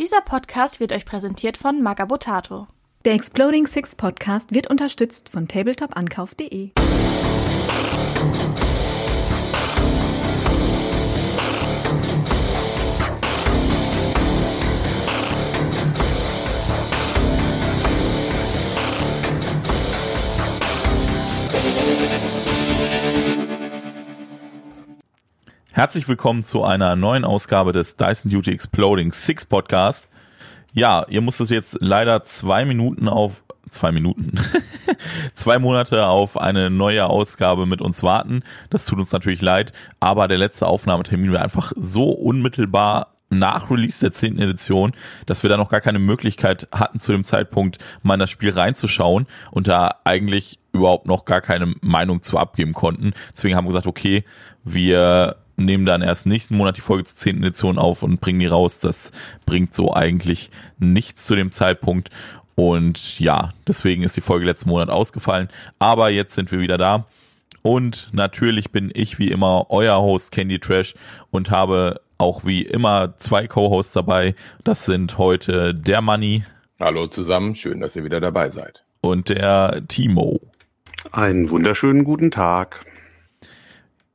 Dieser Podcast wird euch präsentiert von Magabotato. Der Exploding Six Podcast wird unterstützt von tabletop-ankauf.de. Herzlich willkommen zu einer neuen Ausgabe des Dyson Duty Exploding Six Podcast. Ja, ihr musstet jetzt leider zwei Minuten auf zwei Minuten, zwei Monate auf eine neue Ausgabe mit uns warten. Das tut uns natürlich leid, aber der letzte Aufnahmetermin war einfach so unmittelbar nach Release der 10. Edition, dass wir da noch gar keine Möglichkeit hatten, zu dem Zeitpunkt mal in das Spiel reinzuschauen und da eigentlich überhaupt noch gar keine Meinung zu abgeben konnten. Deswegen haben wir gesagt, okay, wir nehmen dann erst nächsten Monat die Folge zur 10. Edition auf und bringen die raus. Das bringt so eigentlich nichts zu dem Zeitpunkt. Und ja, deswegen ist die Folge letzten Monat ausgefallen. Aber jetzt sind wir wieder da. Und natürlich bin ich wie immer euer Host Candy Trash und habe auch wie immer zwei Co-Hosts dabei. Das sind heute der Money. Hallo zusammen, schön, dass ihr wieder dabei seid. Und der Timo. Einen wunderschönen guten Tag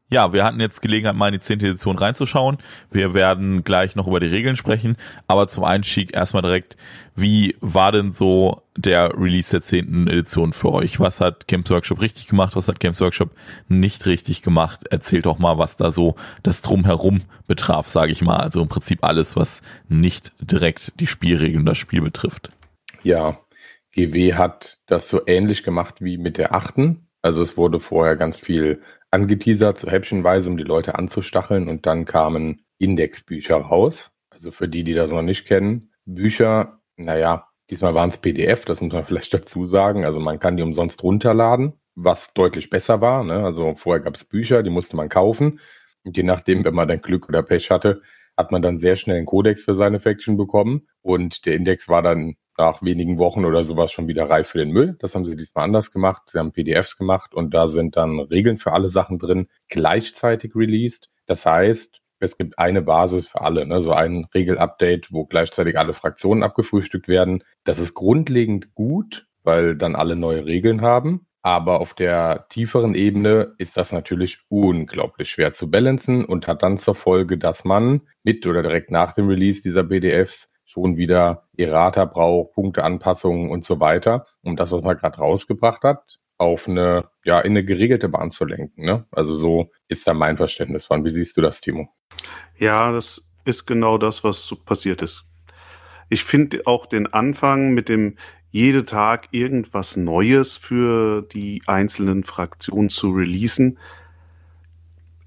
ja, wir hatten jetzt Gelegenheit, mal in die 10. Edition reinzuschauen. Wir werden gleich noch über die Regeln sprechen, aber zum Einstieg erstmal direkt, wie war denn so der Release der 10. Edition für euch? Was hat Games Workshop richtig gemacht? Was hat Games Workshop nicht richtig gemacht? Erzählt doch mal, was da so das Drumherum betraf, sage ich mal. Also im Prinzip alles, was nicht direkt die Spielregeln das Spiel betrifft. Ja, GW hat das so ähnlich gemacht wie mit der achten. Also es wurde vorher ganz viel angeteasert, so häppchenweise, um die Leute anzustacheln. Und dann kamen Indexbücher raus. Also für die, die das noch nicht kennen. Bücher, naja, diesmal waren es PDF, das muss man vielleicht dazu sagen. Also man kann die umsonst runterladen, was deutlich besser war. Ne? Also vorher gab es Bücher, die musste man kaufen. Und je nachdem, wenn man dann Glück oder Pech hatte, hat man dann sehr schnell einen Codex für seine Faction bekommen. Und der Index war dann nach wenigen Wochen oder sowas schon wieder reif für den Müll. Das haben sie diesmal anders gemacht. Sie haben PDFs gemacht und da sind dann Regeln für alle Sachen drin, gleichzeitig released. Das heißt, es gibt eine Basis für alle, ne? so ein Regelupdate, wo gleichzeitig alle Fraktionen abgefrühstückt werden. Das ist grundlegend gut, weil dann alle neue Regeln haben. Aber auf der tieferen Ebene ist das natürlich unglaublich schwer zu balancen und hat dann zur Folge, dass man mit oder direkt nach dem Release dieser PDFs schon wieder Errata braucht, Punkteanpassungen und so weiter, um das, was man gerade rausgebracht hat, auf eine, ja, in eine geregelte Bahn zu lenken. Ne? Also so ist da mein Verständnis von. Wie siehst du das, Timo? Ja, das ist genau das, was passiert ist. Ich finde auch den Anfang mit dem jede Tag irgendwas Neues für die einzelnen Fraktionen zu releasen,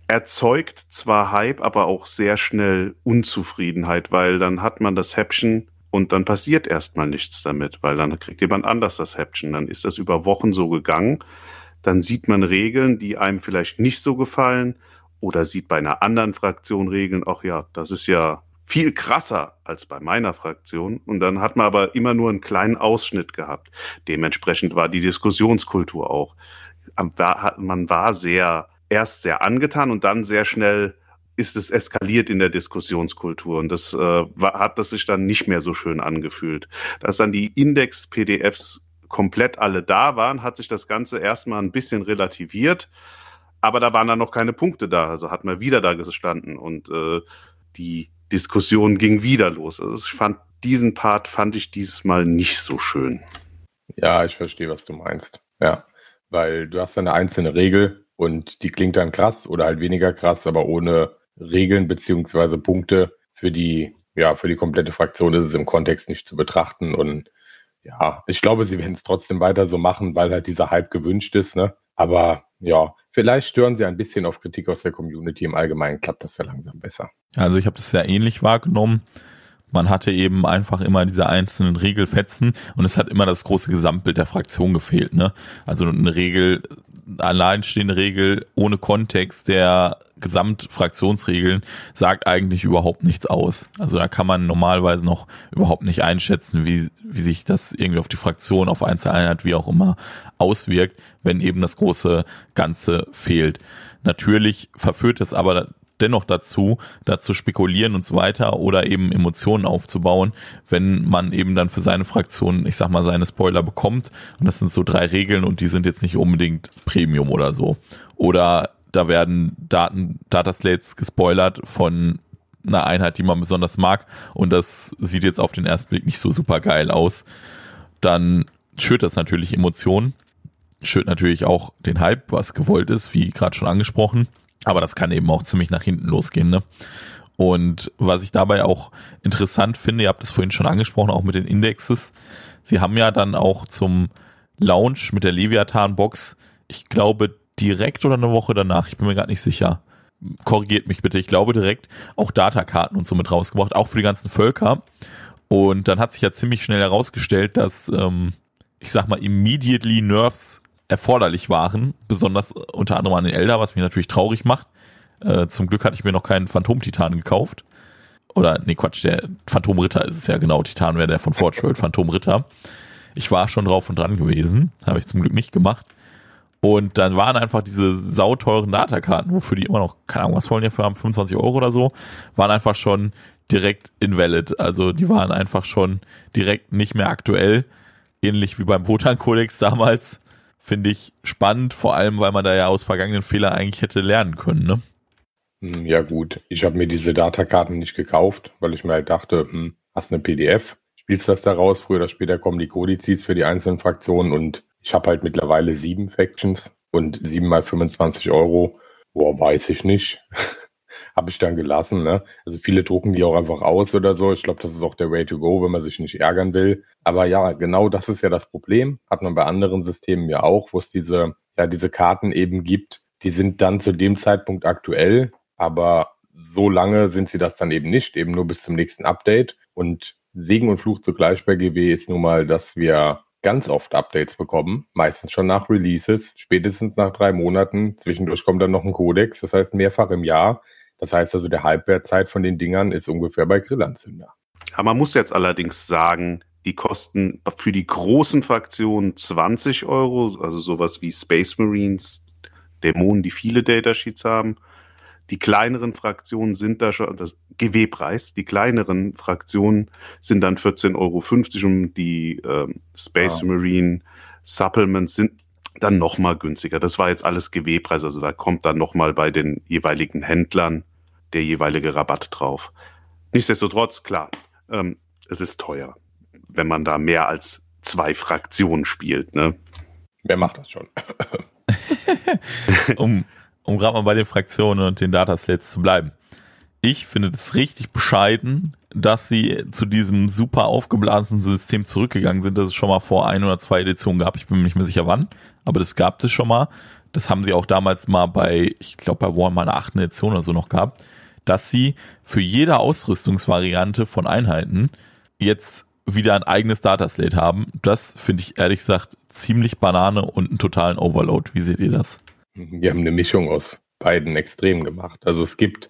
erzeugt zwar Hype, aber auch sehr schnell Unzufriedenheit, weil dann hat man das Häppchen und dann passiert erstmal nichts damit, weil dann kriegt jemand anders das Häppchen. Dann ist das über Wochen so gegangen. Dann sieht man Regeln, die einem vielleicht nicht so gefallen oder sieht bei einer anderen Fraktion Regeln, ach ja, das ist ja viel krasser als bei meiner Fraktion. Und dann hat man aber immer nur einen kleinen Ausschnitt gehabt. Dementsprechend war die Diskussionskultur auch. Man war sehr erst sehr angetan und dann sehr schnell ist es eskaliert in der Diskussionskultur und das äh, war, hat das sich dann nicht mehr so schön angefühlt. Dass dann die Index-PDFs komplett alle da waren, hat sich das Ganze erstmal ein bisschen relativiert, aber da waren dann noch keine Punkte da, also hat man wieder da gestanden und äh, die Diskussion ging wieder los. Also ich fand diesen Part fand ich dieses Mal nicht so schön. Ja, ich verstehe, was du meinst. Ja, weil du hast eine einzelne Regel und die klingt dann krass oder halt weniger krass, aber ohne Regeln beziehungsweise Punkte für die, ja, für die komplette Fraktion ist es im Kontext nicht zu betrachten. Und ja, ich glaube, sie werden es trotzdem weiter so machen, weil halt dieser Hype gewünscht ist, ne? Aber ja, vielleicht stören sie ein bisschen auf Kritik aus der Community. Im Allgemeinen klappt das ja langsam besser. Also ich habe das sehr ähnlich wahrgenommen. Man hatte eben einfach immer diese einzelnen Regelfetzen und es hat immer das große Gesamtbild der Fraktion gefehlt. Ne? Also eine Regel alleinstehende Regel ohne Kontext der Gesamtfraktionsregeln sagt eigentlich überhaupt nichts aus. Also da kann man normalerweise noch überhaupt nicht einschätzen, wie, wie sich das irgendwie auf die Fraktion, auf Einzeleinheit, wie auch immer auswirkt, wenn eben das große Ganze fehlt. Natürlich verführt es aber dennoch dazu, da zu spekulieren und so weiter oder eben Emotionen aufzubauen, wenn man eben dann für seine Fraktion, ich sag mal, seine Spoiler bekommt. Und das sind so drei Regeln und die sind jetzt nicht unbedingt Premium oder so. Oder da werden Daten, Dataslates gespoilert von einer Einheit, die man besonders mag und das sieht jetzt auf den ersten Blick nicht so super geil aus. Dann schürt das natürlich Emotionen, schürt natürlich auch den Hype, was gewollt ist, wie gerade schon angesprochen. Aber das kann eben auch ziemlich nach hinten losgehen, ne? Und was ich dabei auch interessant finde, ihr habt es vorhin schon angesprochen, auch mit den Indexes. Sie haben ja dann auch zum Launch mit der Leviathan-Box, ich glaube direkt oder eine Woche danach, ich bin mir gerade nicht sicher, korrigiert mich bitte, ich glaube direkt auch Datakarten und so mit rausgebracht, auch für die ganzen Völker. Und dann hat sich ja ziemlich schnell herausgestellt, dass, ähm, ich sag mal, immediately Nerves erforderlich waren, besonders unter anderem an den Elder, was mich natürlich traurig macht. Äh, zum Glück hatte ich mir noch keinen Phantom-Titan gekauft. Oder, nee, Quatsch, der Phantom-Ritter ist es ja genau. Titan wäre der von Forge Phantom-Ritter. Ich war schon drauf und dran gewesen, habe ich zum Glück nicht gemacht. Und dann waren einfach diese sauteuren Datakarten, wofür die immer noch, keine Ahnung, was wollen die für haben, 25 Euro oder so, waren einfach schon direkt invalid. Also die waren einfach schon direkt nicht mehr aktuell. Ähnlich wie beim Wotan-Kodex damals finde ich spannend, vor allem, weil man da ja aus vergangenen Fehlern eigentlich hätte lernen können, ne? Hm, ja gut, ich habe mir diese Datakarten nicht gekauft, weil ich mir halt dachte, hm, hast eine PDF, spielst das da raus, früher oder später kommen die Kodizes für die einzelnen Fraktionen und ich habe halt mittlerweile sieben Factions und sieben mal 25 Euro, boah, weiß ich nicht. habe ich dann gelassen. Ne? Also viele drucken die auch einfach aus oder so. Ich glaube, das ist auch der Way to go, wenn man sich nicht ärgern will. Aber ja, genau das ist ja das Problem. Hat man bei anderen Systemen ja auch, wo es diese, ja, diese Karten eben gibt. Die sind dann zu dem Zeitpunkt aktuell, aber so lange sind sie das dann eben nicht, eben nur bis zum nächsten Update. Und Segen und Fluch zugleich bei GW ist nun mal, dass wir ganz oft Updates bekommen, meistens schon nach Releases, spätestens nach drei Monaten. Zwischendurch kommt dann noch ein Codex, das heißt mehrfach im Jahr. Das heißt also, der Halbwertzeit von den Dingern ist ungefähr bei Grillanzünder. Ja, man muss jetzt allerdings sagen, die kosten für die großen Fraktionen 20 Euro, also sowas wie Space Marines, Dämonen, die viele Datasheets haben. Die kleineren Fraktionen sind da schon, das GW-Preis, die kleineren Fraktionen sind dann 14,50 Euro und die ähm, Space wow. Marine Supplements sind dann nochmal günstiger. Das war jetzt alles GW-Preis, also da kommt dann nochmal bei den jeweiligen Händlern der jeweilige Rabatt drauf. Nichtsdestotrotz, klar, ähm, es ist teuer, wenn man da mehr als zwei Fraktionen spielt. Ne? Wer macht das schon? um um gerade mal bei den Fraktionen und den Datasets zu bleiben. Ich finde das richtig bescheiden, dass sie zu diesem super aufgeblasenen System zurückgegangen sind, das es schon mal vor ein oder zwei Editionen gab. Ich bin mir nicht mehr sicher wann, aber das gab es schon mal. Das haben sie auch damals mal bei, ich glaube, bei Warhammer einer achten Edition oder so noch gehabt, dass sie für jede Ausrüstungsvariante von Einheiten jetzt wieder ein eigenes Dataslate haben. Das finde ich ehrlich gesagt ziemlich Banane und einen totalen Overload. Wie seht ihr das? Die haben eine Mischung aus beiden Extremen gemacht. Also es gibt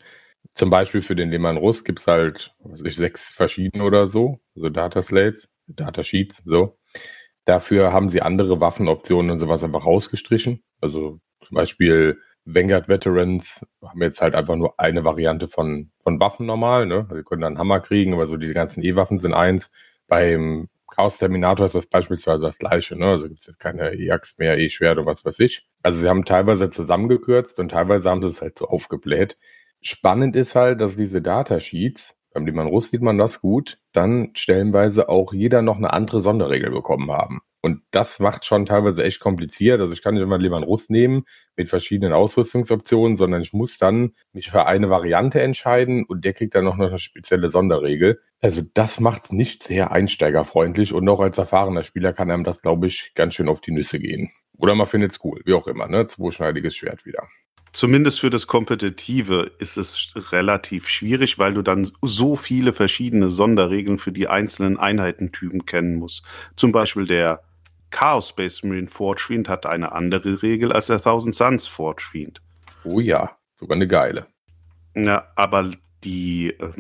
zum Beispiel für den Lehmann Russ gibt es halt, was ich, sechs verschiedene oder so, also Dataslates, Datasheets, so. Dafür haben sie andere Waffenoptionen und sowas einfach rausgestrichen. Also zum Beispiel Vanguard Veterans haben jetzt halt einfach nur eine Variante von, von Waffen normal, ne? Also, sie können dann Hammer kriegen, aber so diese ganzen E-Waffen sind eins. Beim Chaos Terminator ist das beispielsweise das gleiche, ne? Also gibt es jetzt keine E-Axt mehr, E-Schwert oder was weiß ich. Also sie haben teilweise zusammengekürzt und teilweise haben sie es halt so aufgebläht. Spannend ist halt, dass diese Datasheets, beim Liman Russ sieht man das gut, dann stellenweise auch jeder noch eine andere Sonderregel bekommen haben. Und das macht schon teilweise echt kompliziert. Also ich kann nicht immer lieber einen Russ nehmen mit verschiedenen Ausrüstungsoptionen, sondern ich muss dann mich für eine Variante entscheiden und der kriegt dann noch eine spezielle Sonderregel. Also das macht es nicht sehr einsteigerfreundlich und auch als erfahrener Spieler kann einem das, glaube ich, ganz schön auf die Nüsse gehen. Oder man findet es cool, wie auch immer, ne? Zweischneidiges Schwert wieder. Zumindest für das Kompetitive ist es relativ schwierig, weil du dann so viele verschiedene Sonderregeln für die einzelnen Einheitentypen kennen musst. Zum Beispiel der Chaos Space Marine Forge Fiend hat eine andere Regel als der Thousand Suns Forge Fiend. Oh ja, sogar eine geile. Ja, aber die, äh,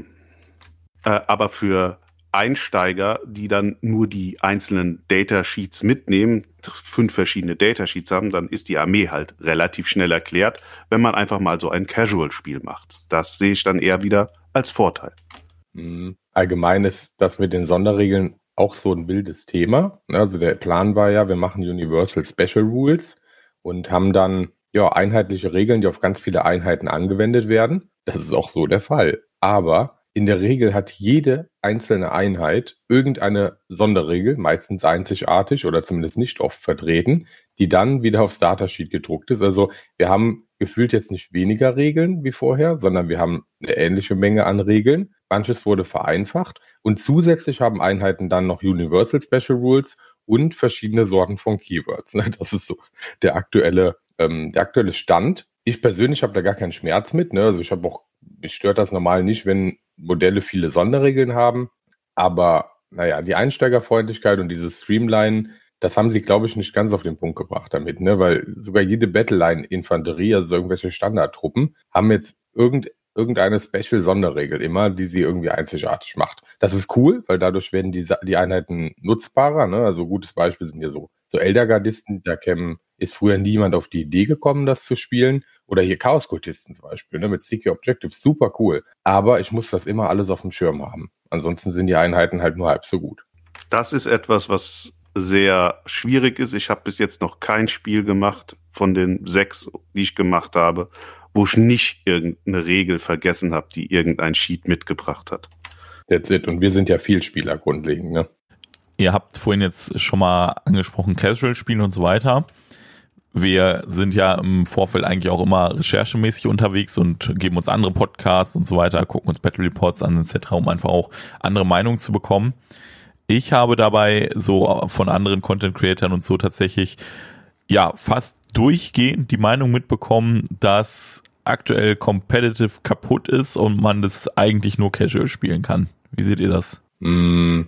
äh, aber für Einsteiger, die dann nur die einzelnen Datasheets mitnehmen, fünf verschiedene Datasheets haben, dann ist die Armee halt relativ schnell erklärt, wenn man einfach mal so ein Casual-Spiel macht. Das sehe ich dann eher wieder als Vorteil. Mhm. Allgemein ist das mit den Sonderregeln auch so ein wildes Thema. Also der Plan war ja, wir machen Universal Special Rules und haben dann ja einheitliche Regeln, die auf ganz viele Einheiten angewendet werden. Das ist auch so der Fall. Aber in der Regel hat jede einzelne Einheit irgendeine Sonderregel, meistens einzigartig oder zumindest nicht oft vertreten, die dann wieder aufs Datasheet gedruckt ist. Also wir haben gefühlt jetzt nicht weniger Regeln wie vorher, sondern wir haben eine ähnliche Menge an Regeln. Manches wurde vereinfacht und zusätzlich haben Einheiten dann noch Universal Special Rules und verschiedene Sorten von Keywords. Das ist so der aktuelle, ähm, der aktuelle Stand. Ich persönlich habe da gar keinen Schmerz mit. Ne? Also ich habe auch, mich stört das normal nicht, wenn Modelle viele Sonderregeln haben. Aber naja, die Einsteigerfreundlichkeit und dieses Streamline, das haben sie, glaube ich, nicht ganz auf den Punkt gebracht damit, ne? Weil sogar jede Battleline-Infanterie, also irgendwelche Standardtruppen, haben jetzt irgend, irgendeine Special-Sonderregel immer, die sie irgendwie einzigartig macht. Das ist cool, weil dadurch werden die, die Einheiten nutzbarer. Ne? Also gutes Beispiel sind hier so, so Elder-Gardisten, da kämen ist früher niemand auf die Idee gekommen, das zu spielen. Oder hier Chaos-Kultisten zum Beispiel, ne, mit Sticky Objectives, super cool. Aber ich muss das immer alles auf dem Schirm haben. Ansonsten sind die Einheiten halt nur halb so gut. Das ist etwas, was sehr schwierig ist. Ich habe bis jetzt noch kein Spiel gemacht von den sechs, die ich gemacht habe, wo ich nicht irgendeine Regel vergessen habe, die irgendein Sheet mitgebracht hat. That's it. Und wir sind ja Vielspieler grundlegend, ne? Ihr habt vorhin jetzt schon mal angesprochen, Casual-Spielen und so weiter. Wir sind ja im Vorfeld eigentlich auch immer recherchemäßig unterwegs und geben uns andere Podcasts und so weiter, gucken uns Battle Reports an etc., um einfach auch andere Meinungen zu bekommen. Ich habe dabei so von anderen Content Creatern und so tatsächlich ja fast durchgehend die Meinung mitbekommen, dass aktuell Competitive kaputt ist und man das eigentlich nur casual spielen kann. Wie seht ihr das? Mm,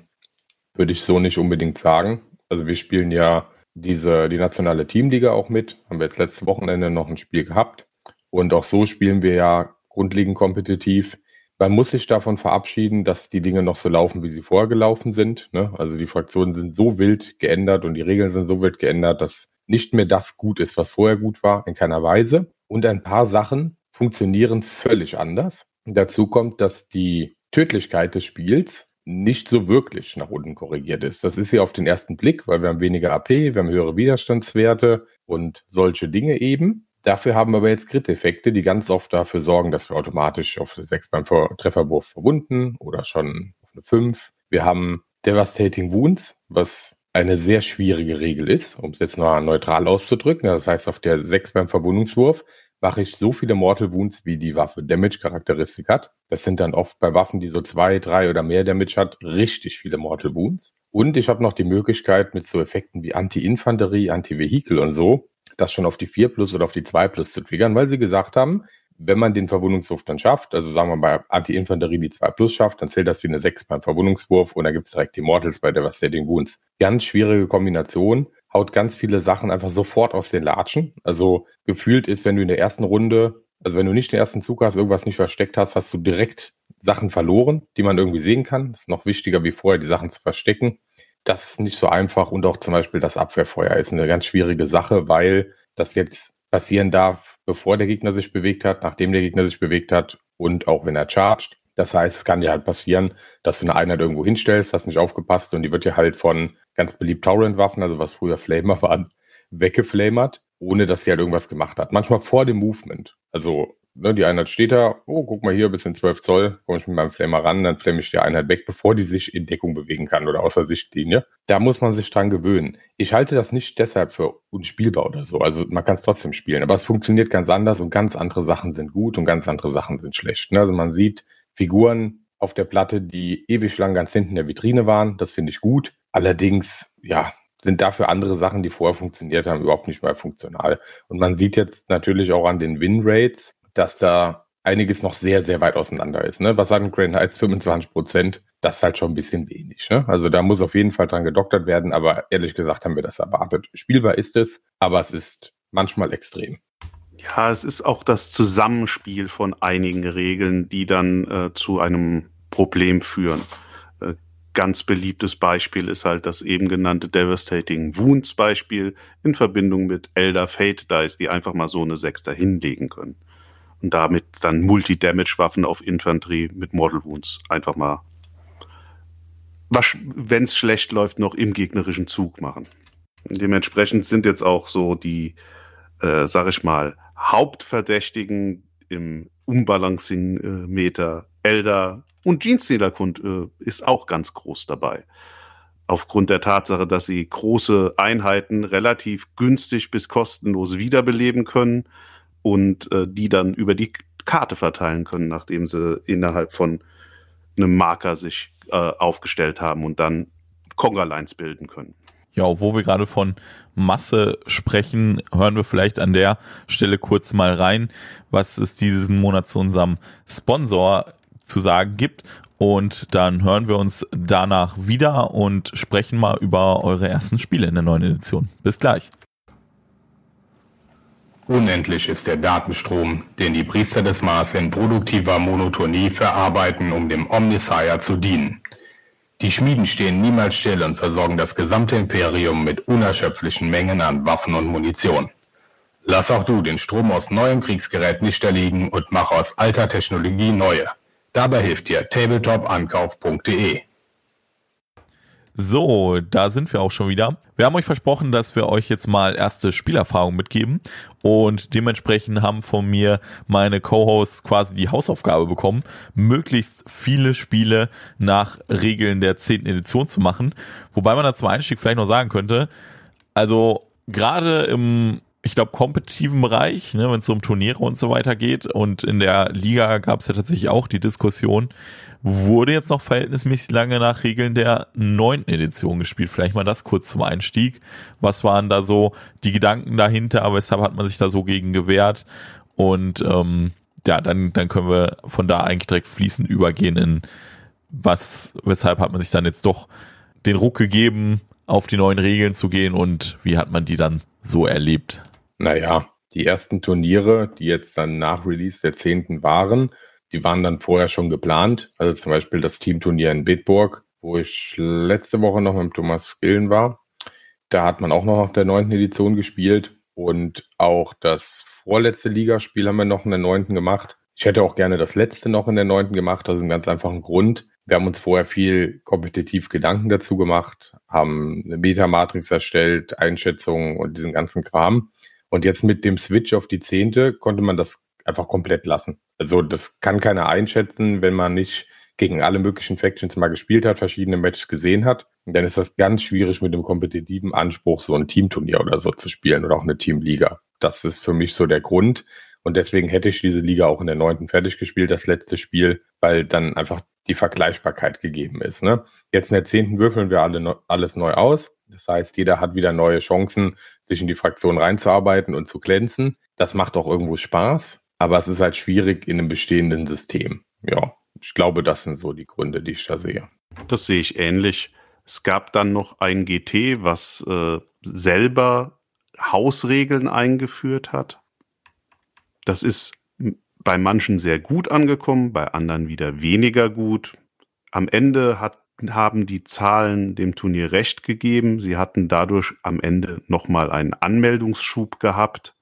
würde ich so nicht unbedingt sagen. Also wir spielen ja diese, die nationale Teamliga auch mit. Haben wir jetzt letztes Wochenende noch ein Spiel gehabt. Und auch so spielen wir ja grundlegend kompetitiv. Man muss sich davon verabschieden, dass die Dinge noch so laufen, wie sie vorher gelaufen sind. Ne? Also die Fraktionen sind so wild geändert und die Regeln sind so wild geändert, dass nicht mehr das gut ist, was vorher gut war, in keiner Weise. Und ein paar Sachen funktionieren völlig anders. Dazu kommt, dass die Tödlichkeit des Spiels nicht so wirklich nach unten korrigiert ist. Das ist ja auf den ersten Blick, weil wir haben weniger AP, wir haben höhere Widerstandswerte und solche Dinge eben. Dafür haben wir aber jetzt Crit-Effekte, die ganz oft dafür sorgen, dass wir automatisch auf eine 6 beim Trefferwurf verbunden oder schon auf eine 5. Wir haben Devastating Wounds, was eine sehr schwierige Regel ist, um es jetzt noch neutral auszudrücken. Das heißt, auf der 6 beim Verwundungswurf mache ich so viele Mortal Wounds, wie die Waffe Damage-Charakteristik hat. Das sind dann oft bei Waffen, die so zwei, drei oder mehr Damage hat, richtig viele Mortal Wounds. Und ich habe noch die Möglichkeit mit so Effekten wie Anti-Infanterie, Anti-Vehikel und so, das schon auf die 4 plus oder auf die 2 plus zu triggern, weil sie gesagt haben, wenn man den Verwundungswurf dann schafft, also sagen wir bei Anti-Infanterie die 2 plus schafft, dann zählt das wie eine 6 beim Verwundungswurf und da gibt's direkt die Mortals bei Devastating Wounds. Ganz schwierige Kombination haut ganz viele Sachen einfach sofort aus den Latschen. Also gefühlt ist, wenn du in der ersten Runde, also wenn du nicht den ersten Zug hast, irgendwas nicht versteckt hast, hast du direkt Sachen verloren, die man irgendwie sehen kann. Das ist noch wichtiger, wie vorher die Sachen zu verstecken. Das ist nicht so einfach und auch zum Beispiel das Abwehrfeuer ist eine ganz schwierige Sache, weil das jetzt passieren darf, bevor der Gegner sich bewegt hat, nachdem der Gegner sich bewegt hat und auch wenn er chargt. Das heißt, es kann dir halt passieren, dass du eine Einheit irgendwo hinstellst, hast nicht aufgepasst und die wird dir halt von ganz beliebt Torrent-Waffen, also was früher Flamer waren, weggeflamert, ohne dass sie halt irgendwas gemacht hat. Manchmal vor dem Movement. Also ne, die Einheit steht da, oh, guck mal hier, bis in 12 Zoll, komme ich mit meinem Flamer ran, dann flame ich die Einheit weg, bevor die sich in Deckung bewegen kann oder außer Sichtlinie. Da muss man sich dran gewöhnen. Ich halte das nicht deshalb für unspielbar oder so. Also man kann es trotzdem spielen, aber es funktioniert ganz anders und ganz andere Sachen sind gut und ganz andere Sachen sind schlecht. Ne? Also man sieht Figuren auf der Platte, die ewig lang ganz hinten in der Vitrine waren. Das finde ich gut. Allerdings, ja, sind dafür andere Sachen, die vorher funktioniert haben, überhaupt nicht mehr funktional. Und man sieht jetzt natürlich auch an den Win-Rates, dass da einiges noch sehr, sehr weit auseinander ist. Ne? Was sagen Grand Heights 25 Prozent? Das ist halt schon ein bisschen wenig. Ne? Also da muss auf jeden Fall dran gedoktert werden, aber ehrlich gesagt haben wir das erwartet. Spielbar ist es, aber es ist manchmal extrem. Ja, es ist auch das Zusammenspiel von einigen Regeln, die dann äh, zu einem Problem führen. Äh, ganz beliebtes Beispiel ist halt das eben genannte Devastating Wounds Beispiel in Verbindung mit Elder Fate Dice, die einfach mal so eine Sechs dahinlegen können. Und damit dann Multi-Damage-Waffen auf Infanterie mit Model Wounds einfach mal, wenn es schlecht läuft, noch im gegnerischen Zug machen. Dementsprechend sind jetzt auch so die, äh, sag ich mal, Hauptverdächtigen im Umbalancing-Meter Elder und Jeans-Niederkund äh, ist auch ganz groß dabei. Aufgrund der Tatsache, dass sie große Einheiten relativ günstig bis kostenlos wiederbeleben können und äh, die dann über die Karte verteilen können, nachdem sie innerhalb von einem Marker sich äh, aufgestellt haben und dann Conga-Lines bilden können. Ja, wo wir gerade von Masse sprechen, hören wir vielleicht an der Stelle kurz mal rein, was es diesen Monat zu unserem Sponsor zu sagen gibt. Und dann hören wir uns danach wieder und sprechen mal über eure ersten Spiele in der neuen Edition. Bis gleich. Unendlich ist der Datenstrom, den die Priester des Mars in produktiver Monotonie verarbeiten, um dem Omnissiah zu dienen. Die Schmieden stehen niemals still und versorgen das gesamte Imperium mit unerschöpflichen Mengen an Waffen und Munition. Lass auch du den Strom aus neuem Kriegsgerät nicht erliegen und mach aus alter Technologie neue. Dabei hilft dir tabletop-ankauf.de. So, da sind wir auch schon wieder. Wir haben euch versprochen, dass wir euch jetzt mal erste Spielerfahrung mitgeben und dementsprechend haben von mir meine Co-Hosts quasi die Hausaufgabe bekommen, möglichst viele Spiele nach Regeln der 10. Edition zu machen. Wobei man da zum Einstieg vielleicht noch sagen könnte, also gerade im ich glaube, kompetitiven Bereich, ne, wenn es um Turniere und so weiter geht. Und in der Liga gab es ja tatsächlich auch die Diskussion, wurde jetzt noch verhältnismäßig lange nach Regeln der neunten Edition gespielt. Vielleicht mal das kurz zum Einstieg. Was waren da so die Gedanken dahinter? Weshalb hat man sich da so gegen gewehrt? Und ähm, ja, dann, dann können wir von da eigentlich direkt fließend übergehen in was, weshalb hat man sich dann jetzt doch den Ruck gegeben, auf die neuen Regeln zu gehen und wie hat man die dann so erlebt? Naja, die ersten Turniere, die jetzt dann nach Release der 10. waren, die waren dann vorher schon geplant. Also zum Beispiel das Teamturnier in Bitburg, wo ich letzte Woche noch mit Thomas Skillen war. Da hat man auch noch nach der 9. Edition gespielt und auch das vorletzte Ligaspiel haben wir noch in der 9. gemacht. Ich hätte auch gerne das letzte noch in der 9. gemacht, Das ist ein ganz einfachen Grund. Wir haben uns vorher viel kompetitiv Gedanken dazu gemacht, haben eine Metamatrix erstellt, Einschätzungen und diesen ganzen Kram. Und jetzt mit dem Switch auf die zehnte konnte man das einfach komplett lassen. Also das kann keiner einschätzen, wenn man nicht gegen alle möglichen Factions mal gespielt hat, verschiedene Matches gesehen hat. Und dann ist das ganz schwierig mit dem kompetitiven Anspruch, so ein Teamturnier oder so zu spielen oder auch eine Teamliga. Das ist für mich so der Grund. Und deswegen hätte ich diese Liga auch in der neunten fertig gespielt, das letzte Spiel, weil dann einfach die Vergleichbarkeit gegeben ist. Ne? Jetzt in der zehnten würfeln wir alle alles neu aus. Das heißt, jeder hat wieder neue Chancen, sich in die Fraktion reinzuarbeiten und zu glänzen. Das macht auch irgendwo Spaß, aber es ist halt schwierig in einem bestehenden System. Ja, ich glaube, das sind so die Gründe, die ich da sehe. Das sehe ich ähnlich. Es gab dann noch ein GT, was äh, selber Hausregeln eingeführt hat. Das ist bei manchen sehr gut angekommen, bei anderen wieder weniger gut. Am Ende hat haben die Zahlen dem Turnier recht gegeben. Sie hatten dadurch am Ende nochmal einen Anmeldungsschub gehabt.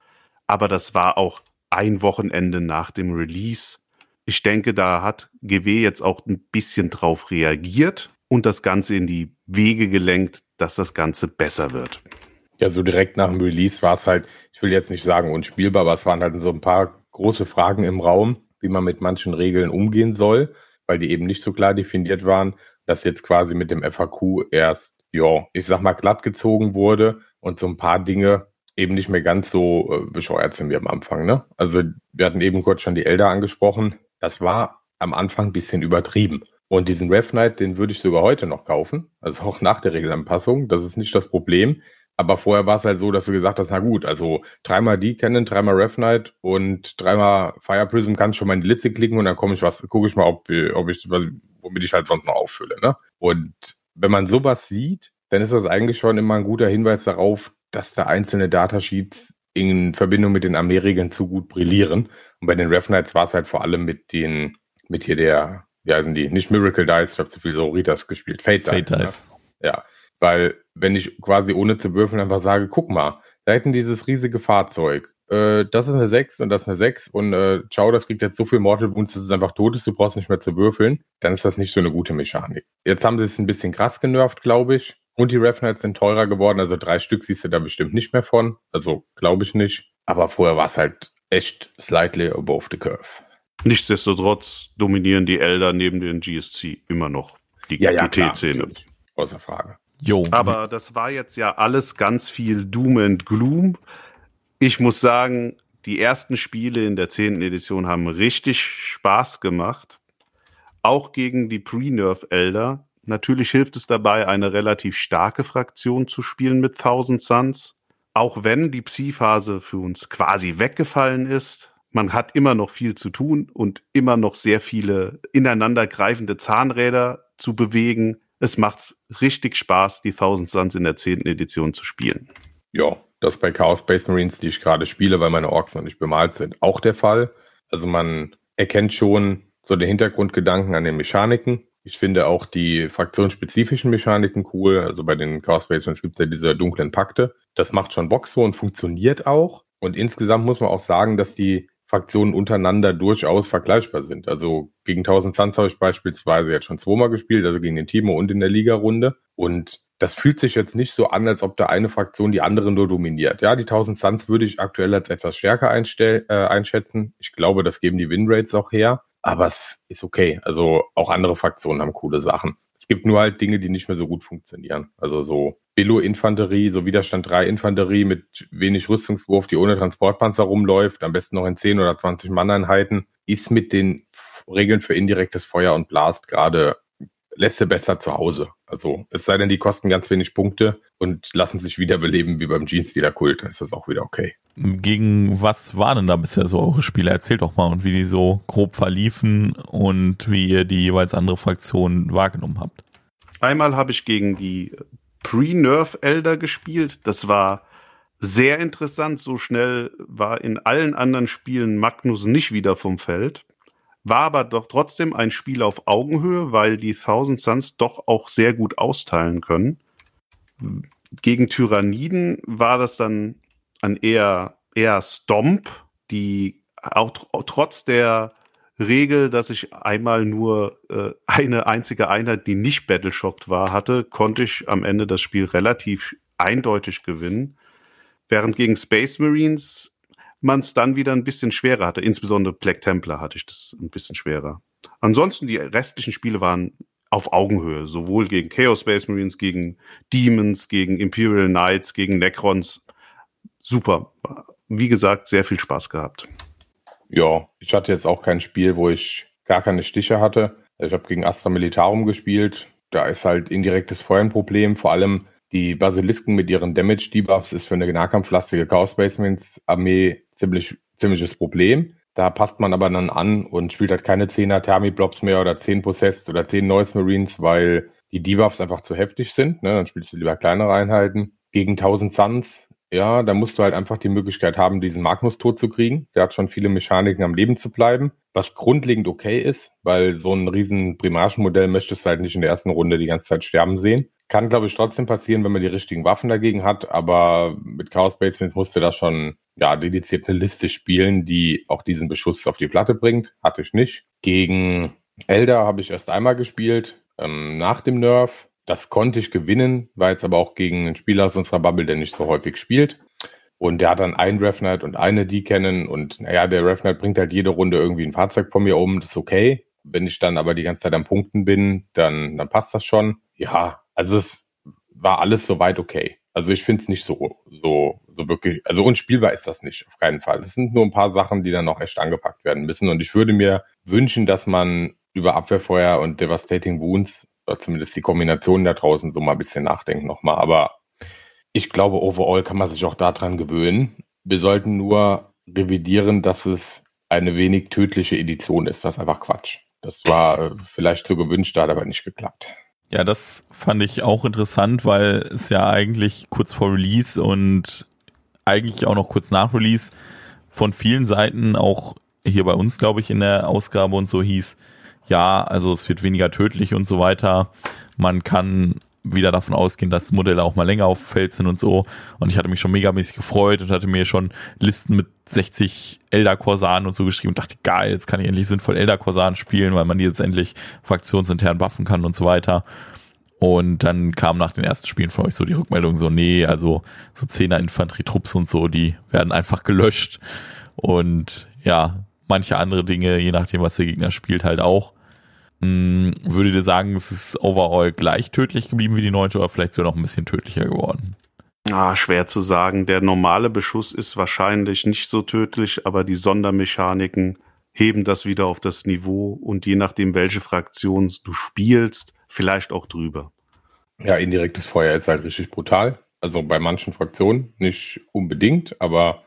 Aber das war auch ein Wochenende nach dem Release. Ich denke, da hat GW jetzt auch ein bisschen drauf reagiert und das Ganze in die Wege gelenkt, dass das Ganze besser wird. Ja, so direkt nach dem Release war es halt, ich will jetzt nicht sagen unspielbar, aber es waren halt so ein paar große Fragen im Raum, wie man mit manchen Regeln umgehen soll, weil die eben nicht so klar definiert waren das jetzt quasi mit dem FAQ erst, ja, ich sag mal, glatt gezogen wurde und so ein paar Dinge eben nicht mehr ganz so äh, bescheuert sind wie am Anfang. Ne? Also wir hatten eben kurz schon die Elder angesprochen. Das war am Anfang ein bisschen übertrieben. Und diesen Ref Knight, den würde ich sogar heute noch kaufen. Also auch nach der Regelanpassung. Das ist nicht das Problem. Aber vorher war es halt so, dass du gesagt hast, na gut, also dreimal die kennen, dreimal Ref Knight und dreimal Fire Prism kannst schon mal in die Liste klicken und dann komme ich was, gucke ich mal, ob, ob ich, womit ich halt sonst noch auffülle. Ne? Und wenn man sowas sieht, dann ist das eigentlich schon immer ein guter Hinweis darauf, dass da einzelne Datasheets in Verbindung mit den Armeeregeln zu gut brillieren. Und bei den Ref Knights war es halt vor allem mit den, mit hier der, wie heißen die? Nicht Miracle Dice, ich habe zu viel Soritas gespielt. Fate, Fate Dice. Dice. Ne? Ja, weil wenn ich quasi ohne zu würfeln einfach sage, guck mal, da hätten dieses riesige Fahrzeug. Äh, das ist eine 6 und das ist eine 6 und äh, ciao, das kriegt jetzt so viel Mortal Wounds, dass es einfach tot ist, du brauchst nicht mehr zu würfeln. Dann ist das nicht so eine gute Mechanik. Jetzt haben sie es ein bisschen krass genervt, glaube ich. Und die Revenants sind teurer geworden, also drei Stück siehst du da bestimmt nicht mehr von. Also glaube ich nicht. Aber vorher war es halt echt slightly above the curve. Nichtsdestotrotz dominieren die Elder neben den GSC immer noch die Ja, ja, GT-Szene. natürlich. Außer Frage. Jo. Aber das war jetzt ja alles ganz viel Doom and Gloom. Ich muss sagen, die ersten Spiele in der 10. Edition haben richtig Spaß gemacht. Auch gegen die Pre-Nerf-Elder. Natürlich hilft es dabei, eine relativ starke Fraktion zu spielen mit 1000 Suns. Auch wenn die Psi-Phase für uns quasi weggefallen ist. Man hat immer noch viel zu tun und immer noch sehr viele ineinandergreifende Zahnräder zu bewegen. Es macht richtig Spaß, die 1000 Suns in der 10. Edition zu spielen. Ja, das bei Chaos Space Marines, die ich gerade spiele, weil meine Orks noch nicht bemalt sind, auch der Fall. Also man erkennt schon so den Hintergrundgedanken an den Mechaniken. Ich finde auch die fraktionsspezifischen Mechaniken cool. Also bei den Chaos Space Marines gibt es ja diese dunklen Pakte. Das macht schon Bock so und funktioniert auch. Und insgesamt muss man auch sagen, dass die Fraktionen untereinander durchaus vergleichbar sind. Also gegen 1000 Suns habe ich beispielsweise jetzt schon zweimal gespielt, also gegen den Timo und in der Liga-Runde. Und das fühlt sich jetzt nicht so an, als ob da eine Fraktion die andere nur dominiert. Ja, die 1000 Suns würde ich aktuell als etwas stärker einstell, äh, einschätzen. Ich glaube, das geben die Winrates auch her. Aber es ist okay. Also auch andere Fraktionen haben coole Sachen. Es gibt nur halt Dinge, die nicht mehr so gut funktionieren. Also so Billo-Infanterie, so Widerstand 3 Infanterie mit wenig Rüstungswurf, die ohne Transportpanzer rumläuft, am besten noch in 10 oder 20 Manneinheiten, ist mit den Regeln für indirektes Feuer und Blast gerade lässt er besser zu Hause. Also es sei denn, die kosten ganz wenig Punkte und lassen sich wiederbeleben wie beim Jeans-Dealer-Kult. Dann ist das auch wieder okay. Gegen was waren denn da bisher so eure Spiele? Erzählt doch mal und wie die so grob verliefen und wie ihr die jeweils andere Fraktion wahrgenommen habt. Einmal habe ich gegen die Pre-Nerf-Elder gespielt. Das war sehr interessant. So schnell war in allen anderen Spielen Magnus nicht wieder vom Feld. War aber doch trotzdem ein Spiel auf Augenhöhe, weil die Thousand Suns doch auch sehr gut austeilen können. Gegen Tyranniden war das dann ein eher, eher Stomp, die auch tr- trotz der Regel, dass ich einmal nur äh, eine einzige Einheit, die nicht Battleshocked war, hatte, konnte ich am Ende das Spiel relativ eindeutig gewinnen. Während gegen Space Marines man es dann wieder ein bisschen schwerer hatte. Insbesondere Black Templar hatte ich das ein bisschen schwerer. Ansonsten die restlichen Spiele waren auf Augenhöhe, sowohl gegen Chaos Space Marines, gegen Demons, gegen Imperial Knights, gegen Necrons. Super. Wie gesagt, sehr viel Spaß gehabt. Ja, ich hatte jetzt auch kein Spiel, wo ich gar keine Stiche hatte. Ich habe gegen Astra Militarum gespielt. Da ist halt indirektes Feuer ein Problem. Vor allem die Basilisken mit ihren Damage-Debuffs ist für eine nahkampflastige Chaos Marines Armee ziemlich, ziemliches Problem. Da passt man aber dann an und spielt halt keine 10er Thermi-Blobs mehr oder 10 Possessed oder 10 Noise Marines, weil die Debuffs einfach zu heftig sind. Ne? Dann spielst du lieber kleinere Einheiten. Gegen 1000 Suns, ja, da musst du halt einfach die Möglichkeit haben, diesen Magnus tot zu kriegen. Der hat schon viele Mechaniken, am Leben zu bleiben. Was grundlegend okay ist, weil so ein riesen Primarchenmodell möchtest du halt nicht in der ersten Runde die ganze Zeit sterben sehen. Kann, glaube ich, trotzdem passieren, wenn man die richtigen Waffen dagegen hat, aber mit Chaos Marines musst du da schon ja, dediziert eine Liste spielen, die auch diesen Beschuss auf die Platte bringt. Hatte ich nicht. Gegen Elder habe ich erst einmal gespielt, ähm, nach dem Nerf. Das konnte ich gewinnen, war jetzt aber auch gegen einen Spieler aus unserer Bubble, der nicht so häufig spielt. Und der hat dann einen Revenant und eine die kennen und naja, der Revenant bringt halt jede Runde irgendwie ein Fahrzeug von mir um, das ist okay. Wenn ich dann aber die ganze Zeit am Punkten bin, dann, dann passt das schon. Ja, also es war alles soweit okay. Also ich finde es nicht so, so, so wirklich, also unspielbar ist das nicht, auf keinen Fall. Es sind nur ein paar Sachen, die dann noch echt angepackt werden müssen. Und ich würde mir wünschen, dass man über Abwehrfeuer und Devastating Wounds, zumindest die Kombination da draußen, so mal ein bisschen nachdenkt nochmal. Aber ich glaube, overall kann man sich auch daran gewöhnen. Wir sollten nur revidieren, dass es eine wenig tödliche Edition ist. Das ist einfach Quatsch. Das war äh, vielleicht so gewünscht, hat aber nicht geklappt. Ja, das fand ich auch interessant, weil es ja eigentlich kurz vor Release und eigentlich auch noch kurz nach Release von vielen Seiten, auch hier bei uns, glaube ich, in der Ausgabe und so hieß, ja, also es wird weniger tödlich und so weiter. Man kann wieder davon ausgehen, dass Modelle auch mal länger auf Feld sind und so. Und ich hatte mich schon megamäßig gefreut und hatte mir schon Listen mit 60 Elder Korsaren und so geschrieben und dachte, geil, jetzt kann ich endlich sinnvoll Elder Korsaren spielen, weil man die jetzt endlich fraktionsintern buffen kann und so weiter. Und dann kam nach den ersten Spielen von euch so die Rückmeldung so, nee, also so Zehner Infanterietrupps und so, die werden einfach gelöscht. Und ja, manche andere Dinge, je nachdem, was der Gegner spielt, halt auch. Hm, würdet ihr sagen, es ist overall gleich tödlich geblieben wie die neunte oder vielleicht sogar noch ein bisschen tödlicher geworden? Ah, schwer zu sagen. Der normale Beschuss ist wahrscheinlich nicht so tödlich, aber die Sondermechaniken heben das wieder auf das Niveau und je nachdem, welche Fraktion du spielst, vielleicht auch drüber. Ja, indirektes Feuer ist halt richtig brutal. Also bei manchen Fraktionen nicht unbedingt, aber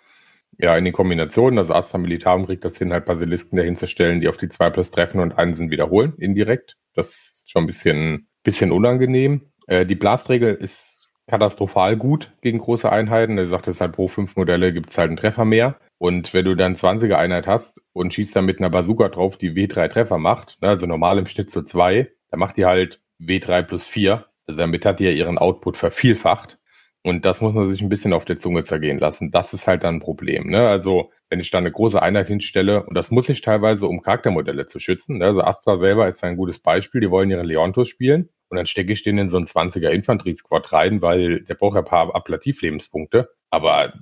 ja, in den Kombinationen, also Astra Militarum kriegt das hin, halt Basilisken dahin zu stellen, die auf die 2 plus treffen und einen sind wiederholen, indirekt. Das ist schon ein bisschen, bisschen unangenehm. Äh, die Blastregel ist katastrophal gut gegen große Einheiten. Er sagt, es halt pro fünf Modelle gibt es halt einen Treffer mehr. Und wenn du dann 20er Einheit hast und schießt dann mit einer Bazooka drauf, die W3 Treffer macht, ne, also normal im Schnitt zu zwei, dann macht die halt W3 plus 4. Also damit hat die ja ihren Output vervielfacht. Und das muss man sich ein bisschen auf der Zunge zergehen lassen. Das ist halt dann ein Problem. Ne? Also wenn ich da eine große Einheit hinstelle, und das muss ich teilweise, um Charaktermodelle zu schützen. Ne? Also Astra selber ist ein gutes Beispiel. Die wollen ihren Leontus spielen. Und dann stecke ich den in so einen 20er Infanteriesquad rein, weil der braucht ja ein paar Ablativlebenspunkte. Aber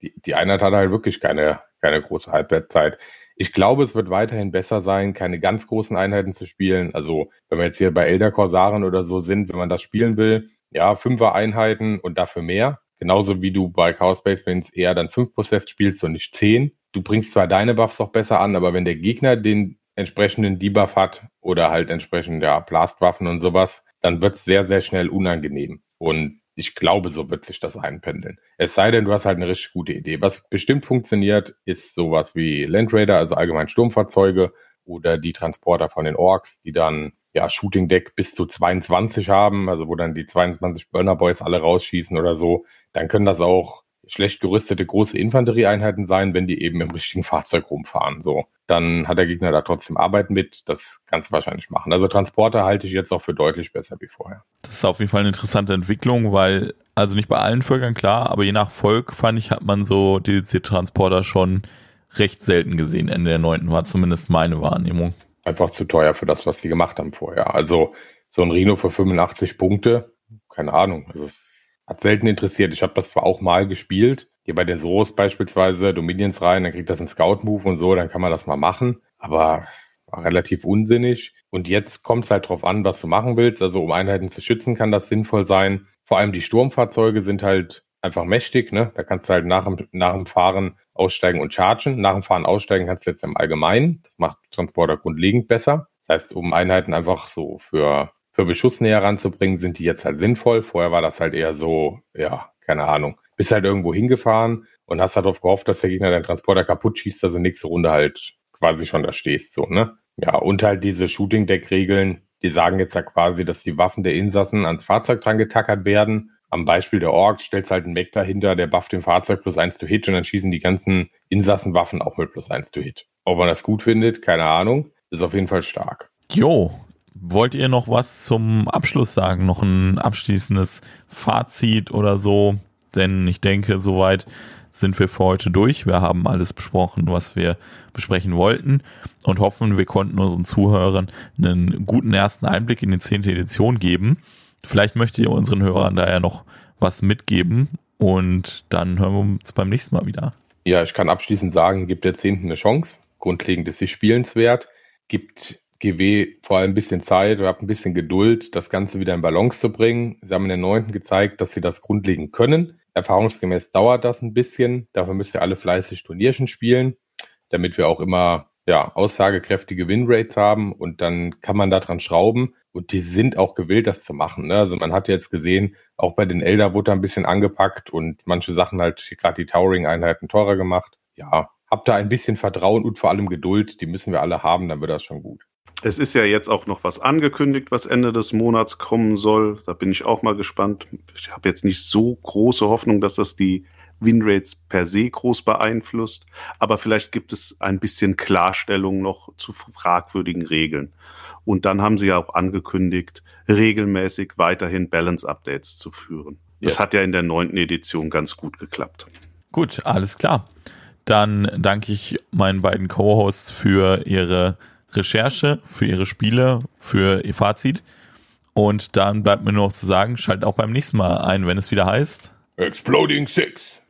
die, die Einheit hat halt wirklich keine, keine große Halbwertzeit. Ich glaube, es wird weiterhin besser sein, keine ganz großen Einheiten zu spielen. Also, wenn wir jetzt hier bei Elder Korsaren oder so sind, wenn man das spielen will, ja, Fünfer-Einheiten und dafür mehr. Genauso wie du bei Chaos Space Marines eher dann fünf Prozess spielst und nicht zehn. Du bringst zwar deine Buffs auch besser an, aber wenn der Gegner den entsprechenden Debuff hat oder halt entsprechend ja, Blastwaffen und sowas, dann wird es sehr, sehr schnell unangenehm. Und ich glaube, so wird sich das einpendeln. Es sei denn, du hast halt eine richtig gute Idee. Was bestimmt funktioniert, ist sowas wie Land Raider, also allgemein Sturmfahrzeuge oder die Transporter von den Orks, die dann ja, Shooting Deck bis zu 22 haben, also wo dann die 22 Burner Boys alle rausschießen oder so, dann können das auch schlecht gerüstete große Infanterieeinheiten sein, wenn die eben im richtigen Fahrzeug rumfahren. So, dann hat der Gegner da trotzdem Arbeit mit. Das kannst du wahrscheinlich machen. Also Transporter halte ich jetzt auch für deutlich besser wie vorher. Das ist auf jeden Fall eine interessante Entwicklung, weil, also nicht bei allen Völkern klar, aber je nach Volk fand ich, hat man so dedizierte Transporter schon recht selten gesehen. Ende der neunten war zumindest meine Wahrnehmung einfach zu teuer für das, was die gemacht haben vorher. Also so ein Rhino für 85 Punkte, keine Ahnung. Also es hat selten interessiert. Ich habe das zwar auch mal gespielt, hier bei den Soros beispielsweise, Dominions rein, dann kriegt das einen Scout-Move und so, dann kann man das mal machen. Aber war relativ unsinnig. Und jetzt kommt es halt drauf an, was du machen willst. Also um Einheiten zu schützen, kann das sinnvoll sein. Vor allem die Sturmfahrzeuge sind halt einfach mächtig, ne? Da kannst du halt nach dem, nach dem Fahren aussteigen und chargen. Nach dem Fahren aussteigen kannst du jetzt im Allgemeinen. Das macht Transporter grundlegend besser. Das heißt, um Einheiten einfach so für, für Beschuss näher ranzubringen, sind die jetzt halt sinnvoll. Vorher war das halt eher so, ja, keine Ahnung. Bist halt irgendwo hingefahren und hast darauf gehofft, dass der Gegner deinen Transporter kaputt schießt, du nächste Runde halt quasi schon da stehst, so, ne? Ja, und halt diese Shooting-Deck-Regeln, die sagen jetzt ja quasi, dass die Waffen der Insassen ans Fahrzeug dran getackert werden am Beispiel der Orks stellst halt einen Mech dahinter, der bufft dem Fahrzeug plus eins to hit und dann schießen die ganzen Insassenwaffen auch mit plus eins to hit. Ob man das gut findet, keine Ahnung. Ist auf jeden Fall stark. Jo, wollt ihr noch was zum Abschluss sagen? Noch ein abschließendes Fazit oder so? Denn ich denke, soweit sind wir für heute durch. Wir haben alles besprochen, was wir besprechen wollten und hoffen, wir konnten unseren Zuhörern einen guten ersten Einblick in die zehnte Edition geben. Vielleicht möchtet ihr unseren Hörern da ja noch was mitgeben und dann hören wir uns beim nächsten Mal wieder. Ja, ich kann abschließend sagen, gibt der Zehnten eine Chance. Grundlegend ist sie spielenswert. Gibt GW vor allem ein bisschen Zeit habt ein bisschen Geduld, das Ganze wieder in Balance zu bringen. Sie haben in der neunten gezeigt, dass sie das grundlegend können. Erfahrungsgemäß dauert das ein bisschen. Dafür müsst ihr alle fleißig Turnierchen spielen, damit wir auch immer ja, aussagekräftige Winrates haben und dann kann man daran schrauben und die sind auch gewillt, das zu machen. Ne? Also man hat jetzt gesehen, auch bei den Elder wurde ein bisschen angepackt und manche Sachen halt, gerade die Towering-Einheiten teurer gemacht. Ja, habt da ein bisschen Vertrauen und vor allem Geduld, die müssen wir alle haben, dann wird das schon gut. Es ist ja jetzt auch noch was angekündigt, was Ende des Monats kommen soll. Da bin ich auch mal gespannt. Ich habe jetzt nicht so große Hoffnung, dass das die Winrates per se groß beeinflusst, aber vielleicht gibt es ein bisschen Klarstellung noch zu fragwürdigen Regeln. Und dann haben sie ja auch angekündigt, regelmäßig weiterhin Balance-Updates zu führen. Das yes. hat ja in der neunten Edition ganz gut geklappt. Gut, alles klar. Dann danke ich meinen beiden Co-Hosts für ihre Recherche, für ihre Spiele, für ihr Fazit. Und dann bleibt mir nur noch zu sagen, schaltet auch beim nächsten Mal ein, wenn es wieder heißt Exploding Six.